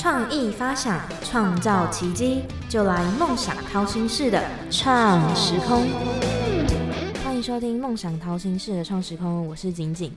创意发想，创造奇迹，就来梦想掏心式的创时空。欢迎收听梦想掏心式的创时空，我是景景。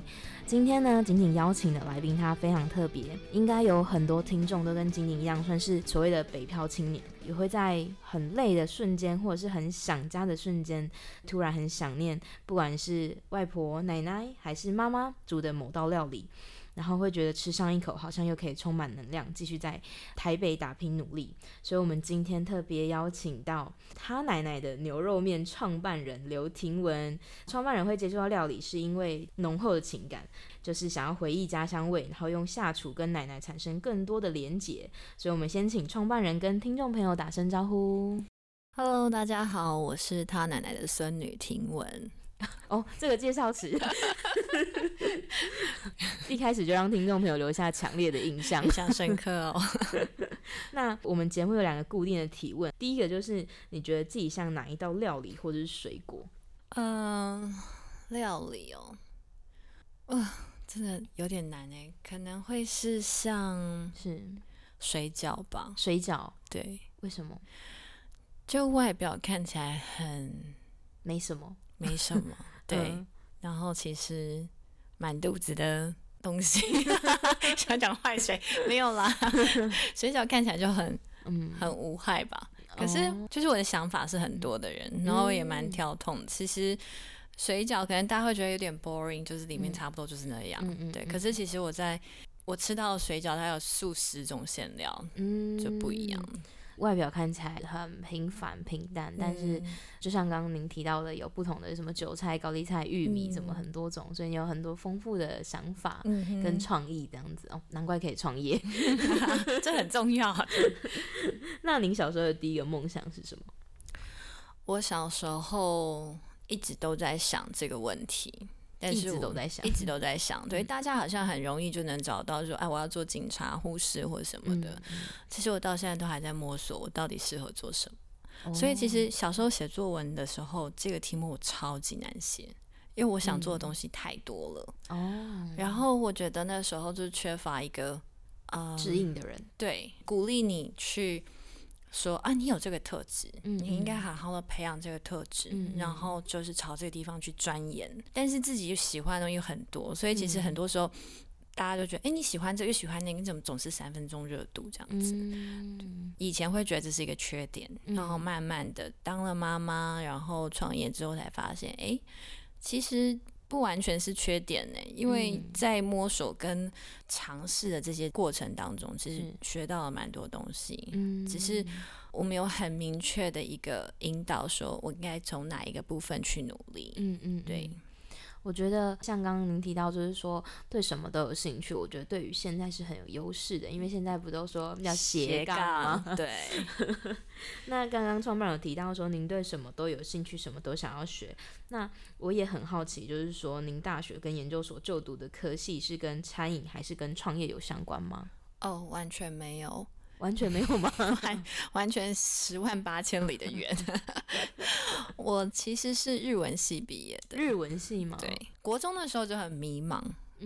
今天呢，景景邀请的来宾他非常特别，应该有很多听众都跟景景一样，算是所谓的北漂青年，也会在很累的瞬间，或者是很想家的瞬间，突然很想念，不管是外婆、奶奶还是妈妈煮的某道料理。然后会觉得吃上一口，好像又可以充满能量，继续在台北打拼努力。所以，我们今天特别邀请到他奶奶的牛肉面创办人刘婷文。创办人会接触到料理，是因为浓厚的情感，就是想要回忆家乡味，然后用下厨跟奶奶产生更多的连结。所以，我们先请创办人跟听众朋友打声招呼。Hello，大家好，我是他奶奶的孙女婷文。哦，这个介绍词 一开始就让听众朋友留下强烈的印象，印象深刻哦。那我们节目有两个固定的提问，第一个就是你觉得自己像哪一道料理或者是水果？嗯，料理哦，哇，真的有点难哎，可能会是像是水饺吧？水饺，对，为什么？就外表看起来很没什么。没什么，对，然后其实满肚子的东西，想讲坏水没有啦，水饺看起来就很嗯很无害吧。可是就是我的想法是很多的人，然后也蛮跳痛。其实水饺可能大家会觉得有点 boring，就是里面差不多就是那样，对。可是其实我在我吃到水饺，它有数十种馅料，嗯，就不一样。外表看起来很平凡平淡，但是就像刚刚您提到的，有不同的什么韭菜、高丽菜、玉米，怎么很多种，所以你有很多丰富的想法跟创意这样子哦，难怪可以创业，这很重要。那您小时候的第一个梦想是什么？我小时候一直都在想这个问题。一直都在想，一直都在想，对，大家好像很容易就能找到说，哎，我要做警察、护士或者什么的。其实我到现在都还在摸索，我到底适合做什么。所以其实小时候写作文的时候，这个题目我超级难写，因为我想做的东西太多了。哦。然后我觉得那时候就缺乏一个呃指引的人，对，鼓励你去。说啊，你有这个特质，你应该好好的培养这个特质，然后就是朝这个地方去钻研。但是自己喜欢的东西很多，所以其实很多时候大家都觉得，哎，你喜欢这个，喜欢那个，你怎么总是三分钟热度这样子？以前会觉得这是一个缺点，然后慢慢的当了妈妈，然后创业之后才发现，哎，其实。不完全是缺点呢，因为在摸索跟尝试的这些过程当中，其实学到了蛮多东西。嗯，只是我们有很明确的一个引导，说我应该从哪一个部分去努力。嗯嗯，对。我觉得像刚刚您提到，就是说对什么都有兴趣。我觉得对于现在是很有优势的，因为现在不都说要斜杠吗？对。那刚刚创办有提到说，您对什么都有兴趣，什么都想要学。那我也很好奇，就是说您大学跟研究所就读的科系是跟餐饮还是跟创业有相关吗？哦，完全没有。完全没有吗？完完全十万八千里的远。我其实是日文系毕业的，日文系吗？对，国中的时候就很迷茫。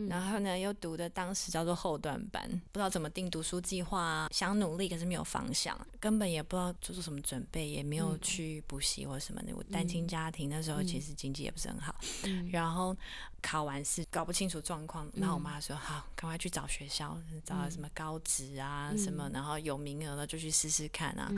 然后呢，又读的当时叫做后段班，不知道怎么定读书计划啊，想努力可是没有方向，根本也不知道做做什么准备，也没有去补习或什么的。我单亲家庭那时候其实经济也不是很好，然后考完试搞不清楚状况，然后我妈说好，赶快去找学校，找什么高职啊什么，然后有名额了就去试试看啊。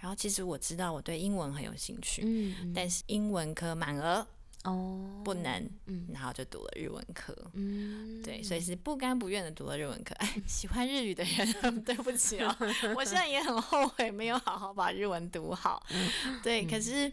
然后其实我知道我对英文很有兴趣，但是英文科满额。哦，不能，嗯，然后就读了日文科，嗯，对，所以是不甘不愿的读了日文科。哎，喜欢日语的人，对不起哦，我现在也很后悔没有好好把日文读好。对，可是，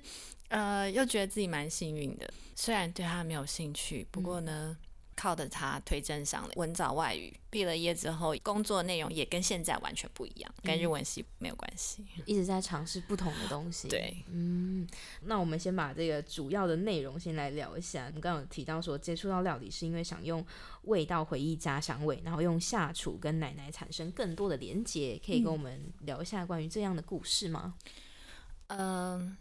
呃，又觉得自己蛮幸运的，虽然对他没有兴趣，不过呢。靠着他推证上了文藻外语，毕了业之后工作内容也跟现在完全不一样，跟日文系没有关系，一直在尝试不同的东西。对，嗯，那我们先把这个主要的内容先来聊一下。你刚刚有提到说接触到料理是因为想用味道回忆家乡味，然后用下厨跟奶奶产生更多的连接，可以跟我们聊一下关于这样的故事吗？嗯，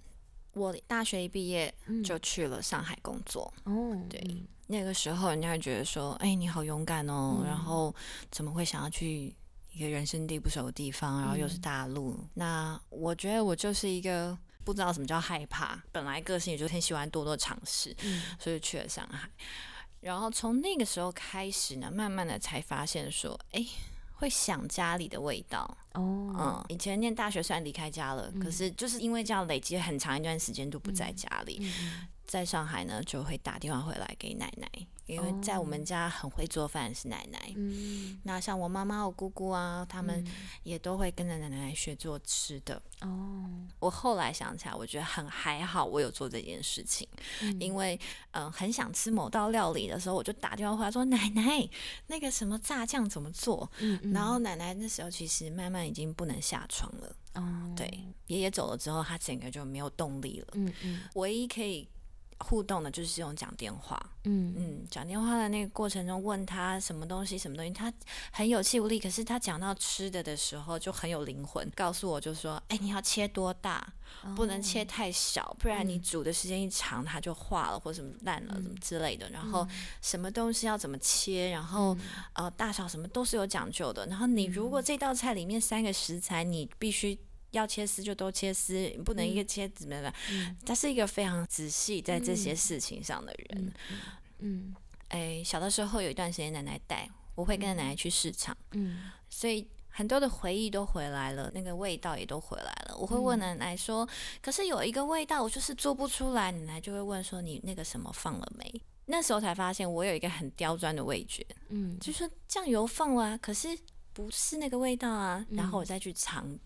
我大学一毕业就去了上海工作。哦，对。那个时候，人家会觉得说：“哎，你好勇敢哦！然后怎么会想要去一个人生地不熟的地方，然后又是大陆，那我觉得我就是一个不知道什么叫害怕，本来个性也就很喜欢多多尝试，所以去了上海。然后从那个时候开始呢，慢慢的才发现说，哎，会想家里的味道哦。嗯，以前念大学虽然离开家了，可是就是因为这样累积很长一段时间都不在家里，在上海呢就会打电话回来给奶奶。因为在我们家很会做饭是奶奶，那像我妈妈、我姑姑啊，他们也都会跟着奶奶学做吃的。哦，我后来想起来，我觉得很还好，我有做这件事情，因为嗯，很想吃某道料理的时候，我就打电话回来说：“奶奶，那个什么炸酱怎么做？”然后奶奶那时候其实慢慢已经不能下床了。哦，对，爷爷走了之后，他整个就没有动力了。嗯嗯，唯一可以。互动的，就是用讲电话。嗯嗯，讲电话的那个过程中，问他什么东西，什么东西，他很有气无力。可是他讲到吃的的时候，就很有灵魂，告诉我就说：“哎，你要切多大，不能切太小，不然你煮的时间一长，它就化了或什么烂了什么之类的。然后什么东西要怎么切，然后呃大小什么都是有讲究的。然后你如果这道菜里面三个食材，你必须。”要切丝就都切丝，不能一个切怎么的。他是一个非常仔细在这些事情上的人。嗯，哎，小的时候有一段时间奶奶带，我会跟着奶奶去市场。嗯，所以很多的回忆都回来了，那个味道也都回来了。我会问奶奶说：“可是有一个味道，我就是做不出来。”奶奶就会问说：“你那个什么放了没？”那时候才发现我有一个很刁钻的味觉。嗯，就说酱油放了，啊可是不是那个味道啊。然后我再去尝。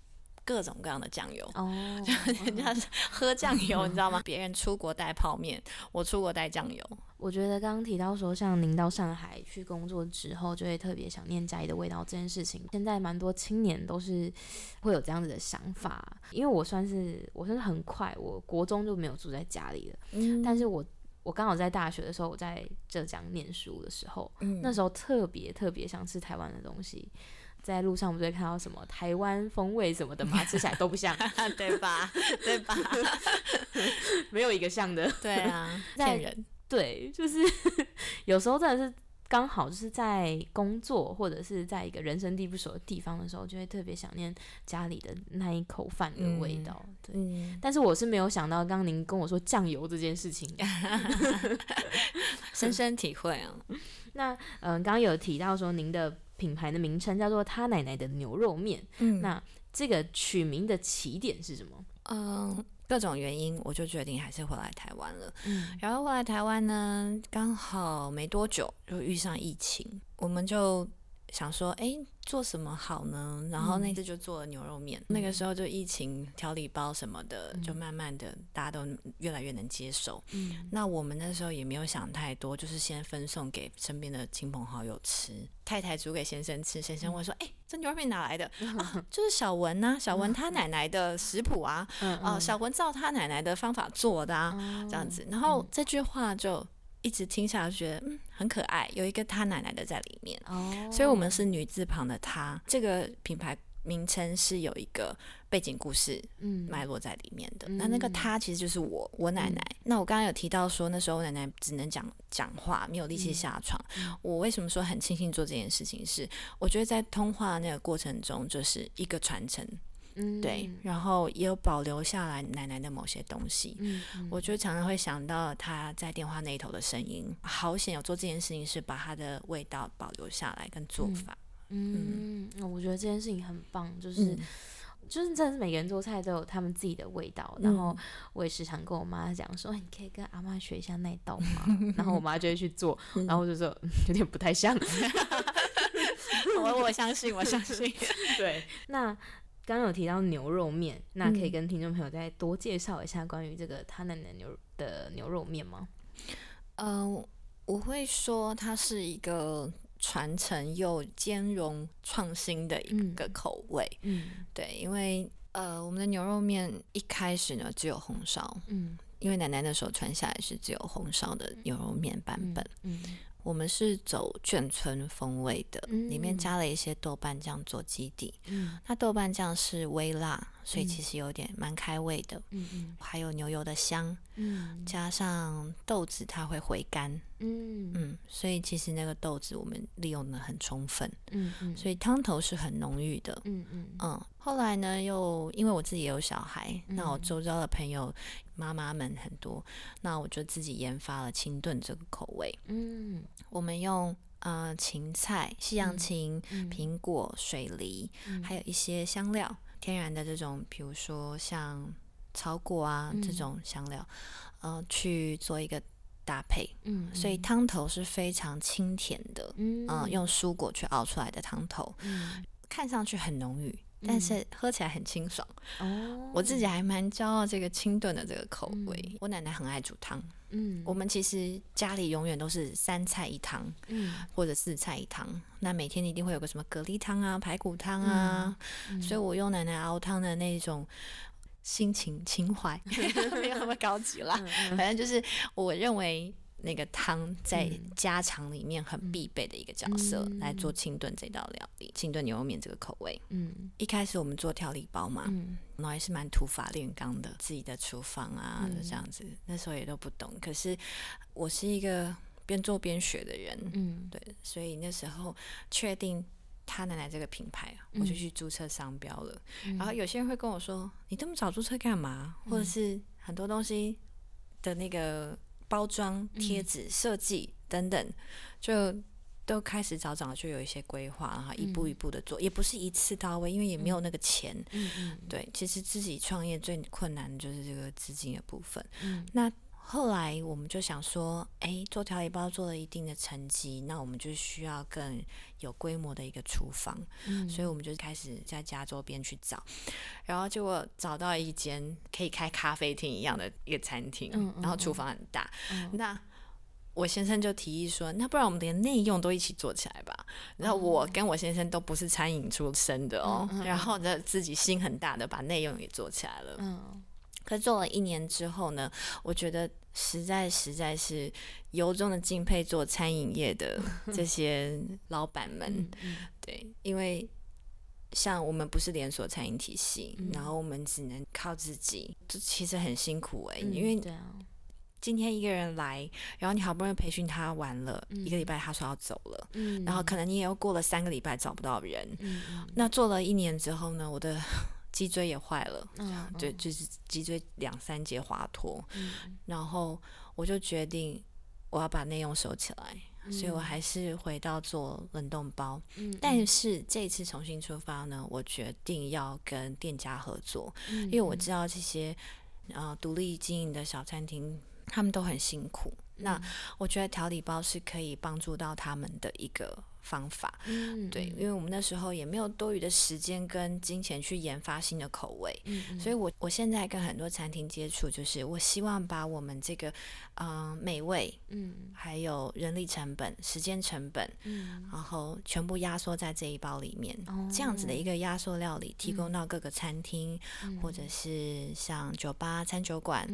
各种各样的酱油，哦，就人家喝酱油，你知道吗？别人出国带泡面，我出国带酱油。我觉得刚刚提到说，像您到上海去工作之后，就会特别想念家里的味道这件事情，现在蛮多青年都是会有这样子的想法。因为我算是我算是很快，我国中就没有住在家里了，嗯，但是我我刚好在大学的时候，我在浙江念书的时候，嗯，那时候特别特别想吃台湾的东西。在路上不会看到什么台湾风味什么的吗？吃起来都不像，对吧？对吧？没有一个像的。对啊，骗人。对，就是有时候真的是刚好就是在工作或者是在一个人生地不熟的地方的时候，就会特别想念家里的那一口饭的味道。对，但是我是没有想到，刚刚您跟我说酱油这件事情，深深体会啊。那嗯，刚刚有提到说您的。品牌的名称叫做他奶奶的牛肉面。嗯，那这个取名的起点是什么？嗯，各种原因，我就决定还是回来台湾了。嗯，然后回来台湾呢，刚好没多久就遇上疫情，我们就想说，哎。做什么好呢？然后那次就做了牛肉面。那个时候就疫情调理包什么的，就慢慢的大家都越来越能接受。嗯，那我们那时候也没有想太多，就是先分送给身边的亲朋好友吃。太太煮给先生吃，先生问说：“哎，这牛肉面哪来的？” 啊，就是小文呐，小文他奶奶的食谱啊，啊，小文照他奶奶的方法做的啊，这样子。然后这句话就。一直听下来，觉得嗯很可爱，有一个他奶奶的在里面，哦，所以我们是女字旁的他。这个品牌名称是有一个背景故事，嗯，脉络在里面的。那那个他其实就是我，我奶奶。那我刚刚有提到说，那时候我奶奶只能讲讲话，没有力气下床。我为什么说很庆幸做这件事情？是我觉得在通话那个过程中，就是一个传承。对，然后也有保留下来奶奶的某些东西。嗯，我就常常会想到她在电话那头的声音。好险有做这件事情，是把她的味道保留下来跟做法。嗯，我觉得这件事情很棒，就是就是真的是每个人做菜都有他们自己的味道。然后我也时常跟我妈讲说，你可以跟阿妈学一下那道吗？然后我妈就会去做，然后我就说有点不太像。我我相信，我相信。对，那。刚刚有提到牛肉面，那可以跟听众朋友再多介绍一下关于这个他奶奶牛的牛肉面吗？嗯，我会说它是一个传承又兼容创新的一个口味。嗯，对，因为呃，我们的牛肉面一开始呢只有红烧，嗯，因为奶奶那时候传下来是只有红烧的牛肉面版本，嗯。我们是走眷村风味的，里面加了一些豆瓣酱做基底。嗯，那豆瓣酱是微辣，所以其实有点蛮开胃的。嗯嗯，还有牛油的香。嗯，加上豆子它会回甘。嗯嗯，所以其实那个豆子我们利用的很充分，嗯嗯，所以汤头是很浓郁的，嗯嗯嗯。后来呢，又因为我自己也有小孩，那我周遭的朋友妈妈们很多，那我就自己研发了清炖这个口味。嗯，我们用呃芹菜、西洋芹、苹果、水梨，还有一些香料，天然的这种，比如说像草果啊这种香料，呃，去做一个。搭配，嗯，所以汤头是非常清甜的，嗯，用蔬果去熬出来的汤头，嗯，看上去很浓郁，但是喝起来很清爽。哦，我自己还蛮骄傲这个清炖的这个口味。我奶奶很爱煮汤，嗯，我们其实家里永远都是三菜一汤，嗯，或者四菜一汤。那每天一定会有个什么蛤蜊汤啊、排骨汤啊，所以我用奶奶熬汤的那种。心情情怀 没有那么高级啦，反正就是我认为那个汤在家常里面很必备的一个角色，来做清炖这道料理，清炖牛肉面这个口味。嗯，一开始我们做调理包嘛，然后还是蛮土法炼钢的，自己的厨房啊，就这样子。那时候也都不懂，可是我是一个边做边学的人，嗯，对，所以那时候确定。他奶奶这个品牌，我就去注册商标了。然后有些人会跟我说：“你这么早注册干嘛？”或者是很多东西的那个包装、贴纸设计等等，就都开始早早就有一些规划，然后一步一步的做，也不是一次到位，因为也没有那个钱。对，其实自己创业最困难的就是这个资金的部分。嗯，那。后来我们就想说，哎，做调理包做了一定的成绩，那我们就需要更有规模的一个厨房，所以我们就开始在家周边去找，然后结果找到一间可以开咖啡厅一样的一个餐厅，然后厨房很大。那我先生就提议说，那不然我们连内用都一起做起来吧。然后我跟我先生都不是餐饮出身的哦，然后呢自己心很大的把内用也做起来了。嗯。可做了一年之后呢，我觉得实在实在是由衷的敬佩做餐饮业的 这些老板们。对，因为像我们不是连锁餐饮体系，然后我们只能靠自己，这其实很辛苦哎。因为今天一个人来，然后你好不容易培训他完了一个礼拜，他说要走了，然后可能你也又过了三个礼拜找不到人。那做了一年之后呢，我的。脊椎也坏了，对，就是脊椎两三节滑脱，然后我就决定我要把内用收起来，所以我还是回到做冷冻包。但是这次重新出发呢，我决定要跟店家合作，因为我知道这些呃独立经营的小餐厅，他们都很辛苦。那我觉得调理包是可以帮助到他们的一个。方法，嗯，对，因为我们那时候也没有多余的时间跟金钱去研发新的口味，嗯，所以我我现在跟很多餐厅接触，就是我希望把我们这个，嗯，美味，嗯，还有人力成本、时间成本，嗯，然后全部压缩在这一包里面，这样子的一个压缩料理，提供到各个餐厅，或者是像酒吧、餐酒馆，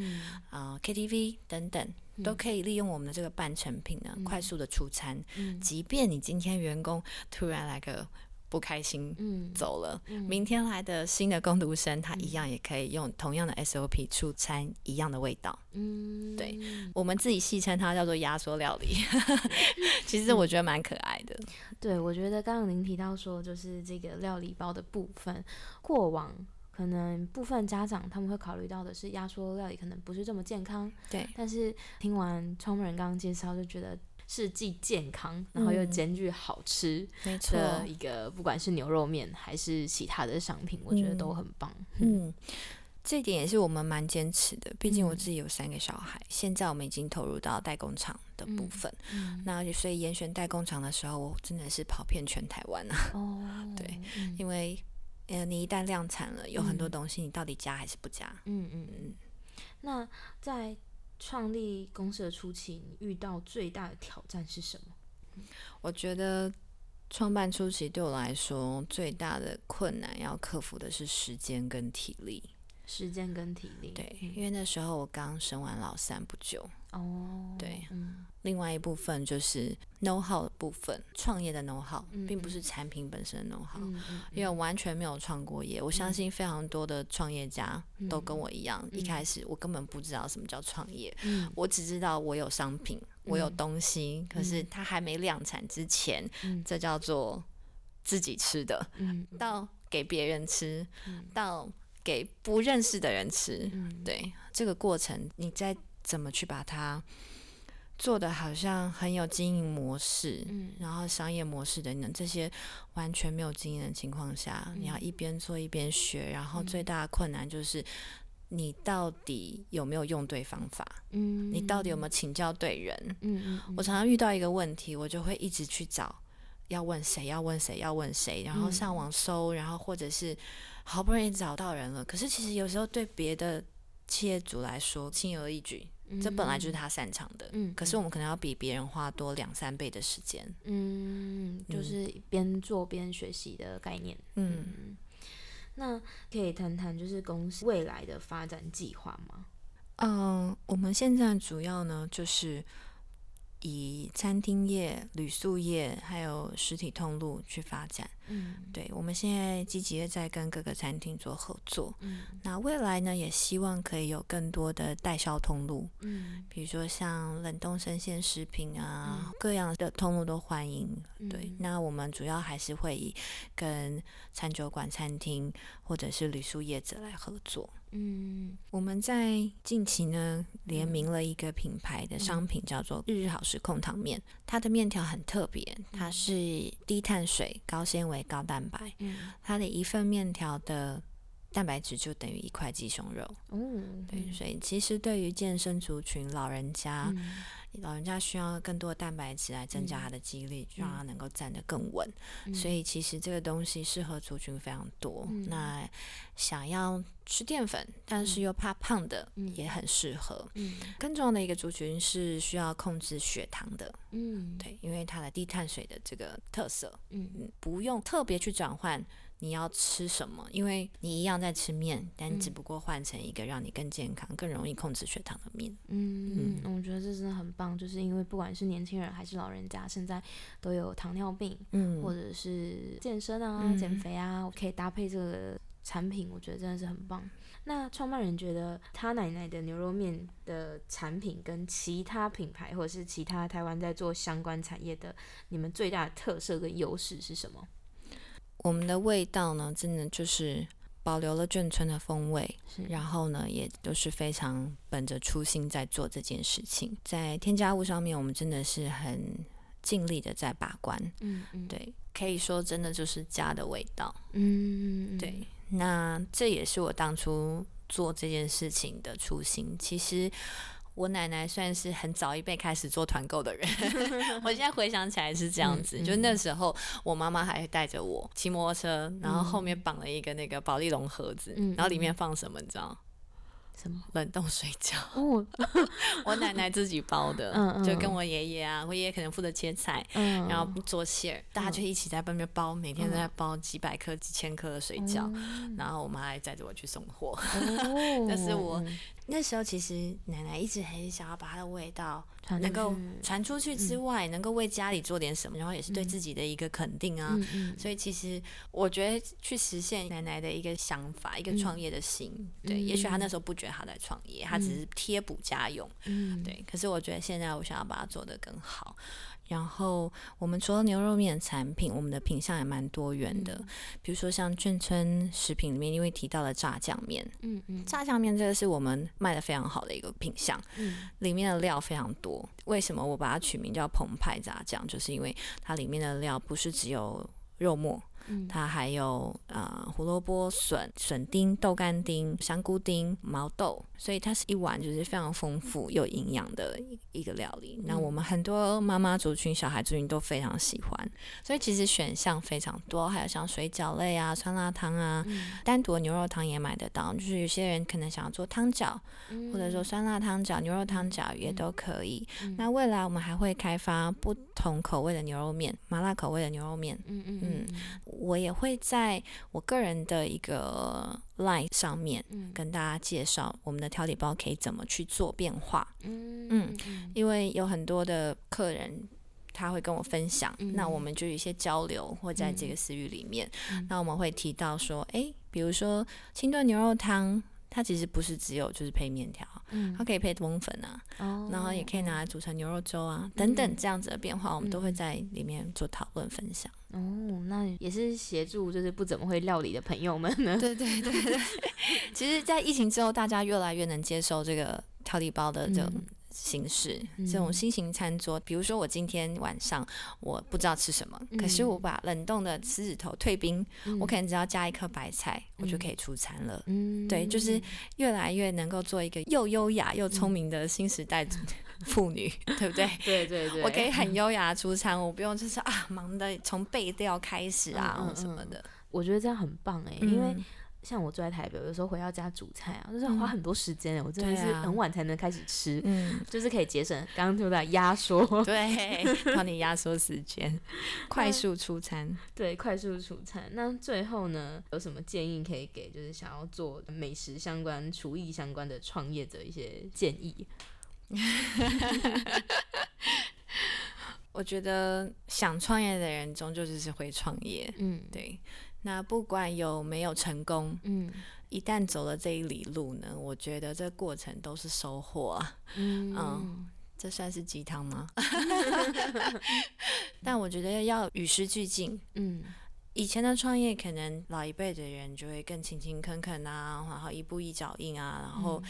啊，KTV 等等。都可以利用我们的这个半成品呢，快速的出餐。嗯，即便你今天员工突然来个不开心，嗯，走了，明天来的新的工读生，他一样也可以用同样的 SOP 出餐，一样的味道。嗯，对，我们自己戏称它叫做压缩料理。其实我觉得蛮可爱的。对，我觉得刚刚您提到说，就是这个料理包的部分，过往。可能部分家长他们会考虑到的是压缩料理可能不是这么健康，对。但是听完创办人刚刚介绍，就觉得是既健康，然后又兼具好吃的一个，不管是牛肉面还是其他的商品，我觉得都很棒。嗯，这点也是我们蛮坚持的。毕竟我自己有三个小孩，现在我们已经投入到代工厂的部分。那所以严选代工厂的时候，我真的是跑遍全台湾啊。哦，对，因为。呃，你一旦量产了，有很多东西，你到底加还是不加？嗯嗯嗯。那在创立公司的初期，你遇到最大的挑战是什么？我觉得创办初期对我来说最大的困难要克服的是时间跟体力。时间跟体力。对，因为那时候我刚生完老三不久，哦，对，嗯。另外一部分就是 know how 的部分，创业的 know how，并不是产品本身的 know how，因为完全没有创过业。我相信非常多的创业家都跟我一样，一开始我根本不知道什么叫创业，我只知道我有商品，我有东西，可是它还没量产之前，这叫做自己吃的，到给别人吃，到给不认识的人吃，对。这个过程，你再怎么去把它。做的好像很有经营模式，嗯，然后商业模式等等这些完全没有经验的情况下，你要一边做一边学，然后最大的困难就是你到底有没有用对方法，嗯，你到底有没有请教对人，嗯我常常遇到一个问题，我就会一直去找要问谁，要问谁，要问谁，然后上网搜，然后或者是好不容易找到人了，可是其实有时候对别的企业主来说轻而易举。这本来就是他擅长的，嗯，可是我们可能要比别人花多两三倍的时间，嗯，就是边做边学习的概念，嗯，那可以谈谈就是公司未来的发展计划吗？嗯，我们现在主要呢就是。以餐厅业、旅宿业还有实体通路去发展。嗯，对，我们现在积极的在跟各个餐厅做合作。嗯，那未来呢，也希望可以有更多的代销通路。嗯，比如说像冷冻生鲜食品啊，各样的通路都欢迎。对，那我们主要还是会以跟餐酒馆、餐厅或者是旅宿业者来合作。嗯，我们在近期呢联名了一个品牌的商品，叫做日日好食控糖面。它的面条很特别，它是低碳水、高纤维、高蛋白。嗯，它的一份面条的蛋白质就等于一块鸡胸肉。嗯，对，所以其实对于健身族群、老人家。老人家需要更多的蛋白质来增加他的肌力，让他能够站得更稳。所以其实这个东西适合族群非常多。那想要吃淀粉，但是又怕胖的，也很适合。更重要的一个族群是需要控制血糖的。嗯，对，因为它的低碳水的这个特色，嗯，不用特别去转换。你要吃什么？因为你一样在吃面，但只不过换成一个让你更健康、更容易控制血糖的面。嗯嗯，我觉得这真的很棒，就是因为不管是年轻人还是老人家，现在都有糖尿病，嗯，或者是健身啊、减肥啊，可以搭配这个产品，我觉得真的是很棒。那创办人觉得他奶奶的牛肉面的产品跟其他品牌或者是其他台湾在做相关产业的，你们最大的特色跟优势是什么？我们的味道呢，真的就是保留了眷村的风味，然后呢，也都是非常本着初心在做这件事情。在添加物上面，我们真的是很尽力的在把关。嗯嗯，对，可以说真的就是家的味道。嗯，对。那这也是我当初做这件事情的初心。其实。我奶奶算是很早一辈开始做团购的人，我现在回想起来是这样子，就那时候我妈妈还带着我骑摩托车，然后后面绑了一个那个保利龙盒子，然后里面放什么，你知道？什么？冷冻水饺？我奶奶自己包的，就跟我爷爷啊，我爷爷可能负责切菜，然后做馅儿，大家就一起在外面包，每天都在包几百颗、几千颗的水饺，然后我妈还载着我去送货，但是我。那时候其实奶奶一直很想要把它的味道能够传出去之外，能够为家里做点什么，然后也是对自己的一个肯定啊。所以其实我觉得去实现奶奶的一个想法，一个创业的心。对，也许他那时候不觉得他在创业，他只是贴补家用。嗯，对。可是我觉得现在我想要把它做得更好。然后我们除了牛肉面产品，我们的品相也蛮多元的。比如说像眷村食品里面，因为提到了炸酱面，嗯嗯，炸酱面这个是我们卖的非常好的一个品相，嗯，里面的料非常多。为什么我把它取名叫澎湃炸酱？就是因为它里面的料不是只有肉末。它还有呃胡萝卜、笋、笋丁、豆干丁、香菇丁、毛豆，所以它是一碗就是非常丰富又营养的一个料理。那我们很多妈妈族群、小孩族群都非常喜欢，所以其实选项非常多。还有像水饺类啊、酸辣汤啊，单独的牛肉汤也买得到。就是有些人可能想要做汤饺，或者说酸辣汤饺、牛肉汤饺也都可以。那未来我们还会开发不同口味的牛肉面，麻辣口味的牛肉面。嗯嗯嗯。我也会在我个人的一个 line 上面跟大家介绍我们的调理包可以怎么去做变化。嗯嗯，因为有很多的客人他会跟我分享，那我们就有一些交流，或在这个私域里面，那我们会提到说，哎，比如说清炖牛肉汤。它其实不是只有就是配面条，它可以配冬粉啊，然后也可以拿来煮成牛肉粥啊，等等这样子的变化，我们都会在里面做讨论分享。哦，那也是协助就是不怎么会料理的朋友们呢。对对对对，其实，在疫情之后，大家越来越能接受这个调理包的这种。形式这种新型餐桌，比如说我今天晚上我不知道吃什么，可是我把冷冻的狮子头退冰，我可能只要加一颗白菜，我就可以出餐了。嗯，对，就是越来越能够做一个又优雅又聪明的新时代 妇女，对不对？对对对，我可以很优雅出餐，我不用就是啊忙的从备料开始啊什么的。我觉得这样很棒哎，因为。像我住在台北，有时候回到家煮菜啊，就是花很多时间我真的是很晚才能开始吃，嗯，就是可以节省刚刚说的压缩，对，帮你压缩时间，快速出餐，对，快速出餐。那最后呢，有什么建议可以给就是想要做美食相关、厨艺相关的创业者一些建议？我觉得想创业的人终究就是会创业，嗯，对。那不管有没有成功，嗯，一旦走了这一里路呢，我觉得这过程都是收获啊，嗯，这算是鸡汤吗？但我觉得要与时俱进，嗯，以前的创业可能老一辈的人就会更勤勤恳恳啊，然后一步一脚印啊，然后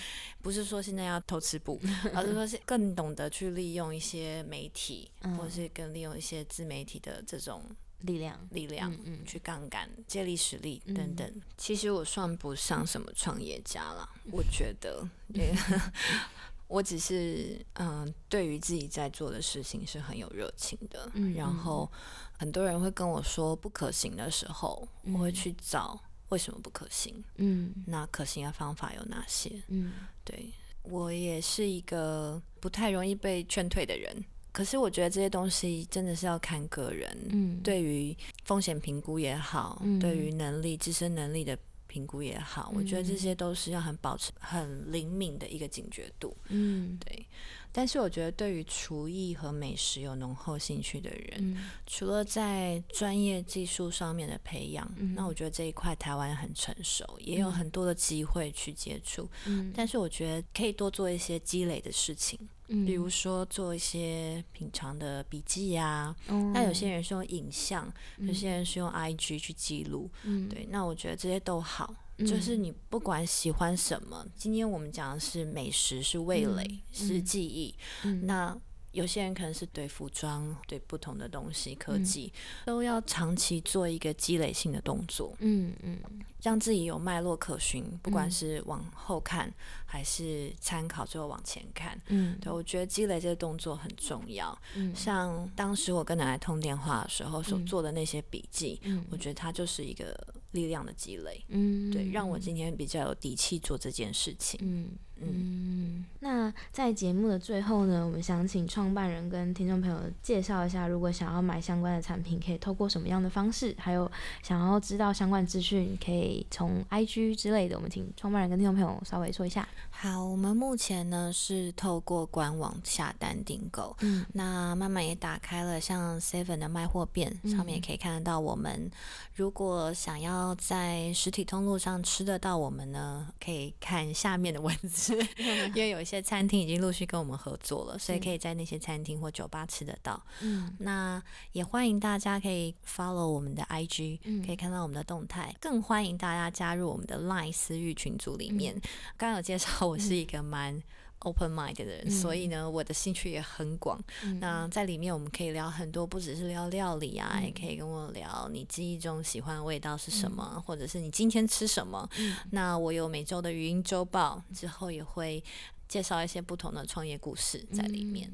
不是说现在要偷吃补，而是说是更懂得去利用一些媒体，或者是更利用一些自媒体的这种。力量，力量，嗯，去杠杆、借力使力等等。其实我算不上什么创业家了，我觉得 我只是，嗯，对于自己在做的事情是很有热情的。然后很多人会跟我说不可行的时候，我会去找为什么不可行。嗯，那可行的方法有哪些？嗯，对我也是一个不太容易被劝退的人。可是我觉得这些东西真的是要看个人，嗯，对于风险评估也好，对于能力自身能力的评估也好，我觉得这些都是要很保持很灵敏的一个警觉度，嗯，对。但是我觉得，对于厨艺和美食有浓厚兴趣的人，除了在专业技术上面的培养，那我觉得这一块台湾很成熟，也有很多的机会去接触。但是我觉得可以多做一些积累的事情，比如说做一些品尝的笔记呀。那有些人是用影像，有些人是用 IG 去记录。对，那我觉得这些都好。就是你不管喜欢什么，今天我们讲的是美食，是味蕾，是记忆。那有些人可能是对服装，对不同的东西、科技，都要长期做一个积累性的动作。嗯嗯，让自己有脉络可循，不管是往后看还是参考，最后往前看。嗯，对我觉得积累这个动作很重要。嗯，像当时我跟奶奶通电话的时候所做的那些笔记，我觉得它就是一个。力量的积累，嗯，对，让我今天比较有底气做这件事情，嗯嗯。那在节目的最后呢，我们想请创办人跟听众朋友介绍一下，如果想要买相关的产品，可以透过什么样的方式？还有想要知道相关资讯，可以从 IG 之类的，我们请创办人跟听众朋友稍微说一下。好，我们目前呢是透过官网下单订购，嗯，那慢慢也打开了像 Seven 的卖货店，上面也可以看得到我们。如果想要在实体通路上吃得到我们呢，可以看下面的文字，因为有一些餐厅已经陆续跟我们合作了，所以可以在那些餐厅或酒吧吃得到。嗯，那也欢迎大家可以 follow 我们的 IG，可以看到我们的动态。更欢迎大家加入我们的 Line 私域群组里面。刚刚有介绍，我是一个蛮。Open mind 的人，所以呢，我的兴趣也很广。那在里面我们可以聊很多，不只是聊料理啊，也可以跟我聊你记忆中喜欢的味道是什么，或者是你今天吃什么。那我有每周的语音周报，之后也会介绍一些不同的创业故事在里面。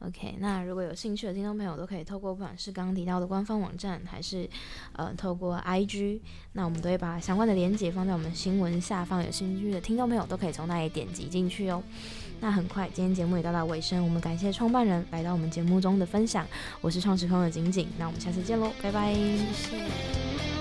OK，那如果有兴趣的听众朋友，都可以透过不管是刚刚提到的官方网站，还是呃透过 IG，那我们都会把相关的链接放在我们新闻下方，有兴趣的听众朋友都可以从那里点击进去哦。那很快，今天节目也到达尾声，我们感谢创办人来到我们节目中的分享，我是创时空的景景，那我们下次见喽，拜拜。谢谢。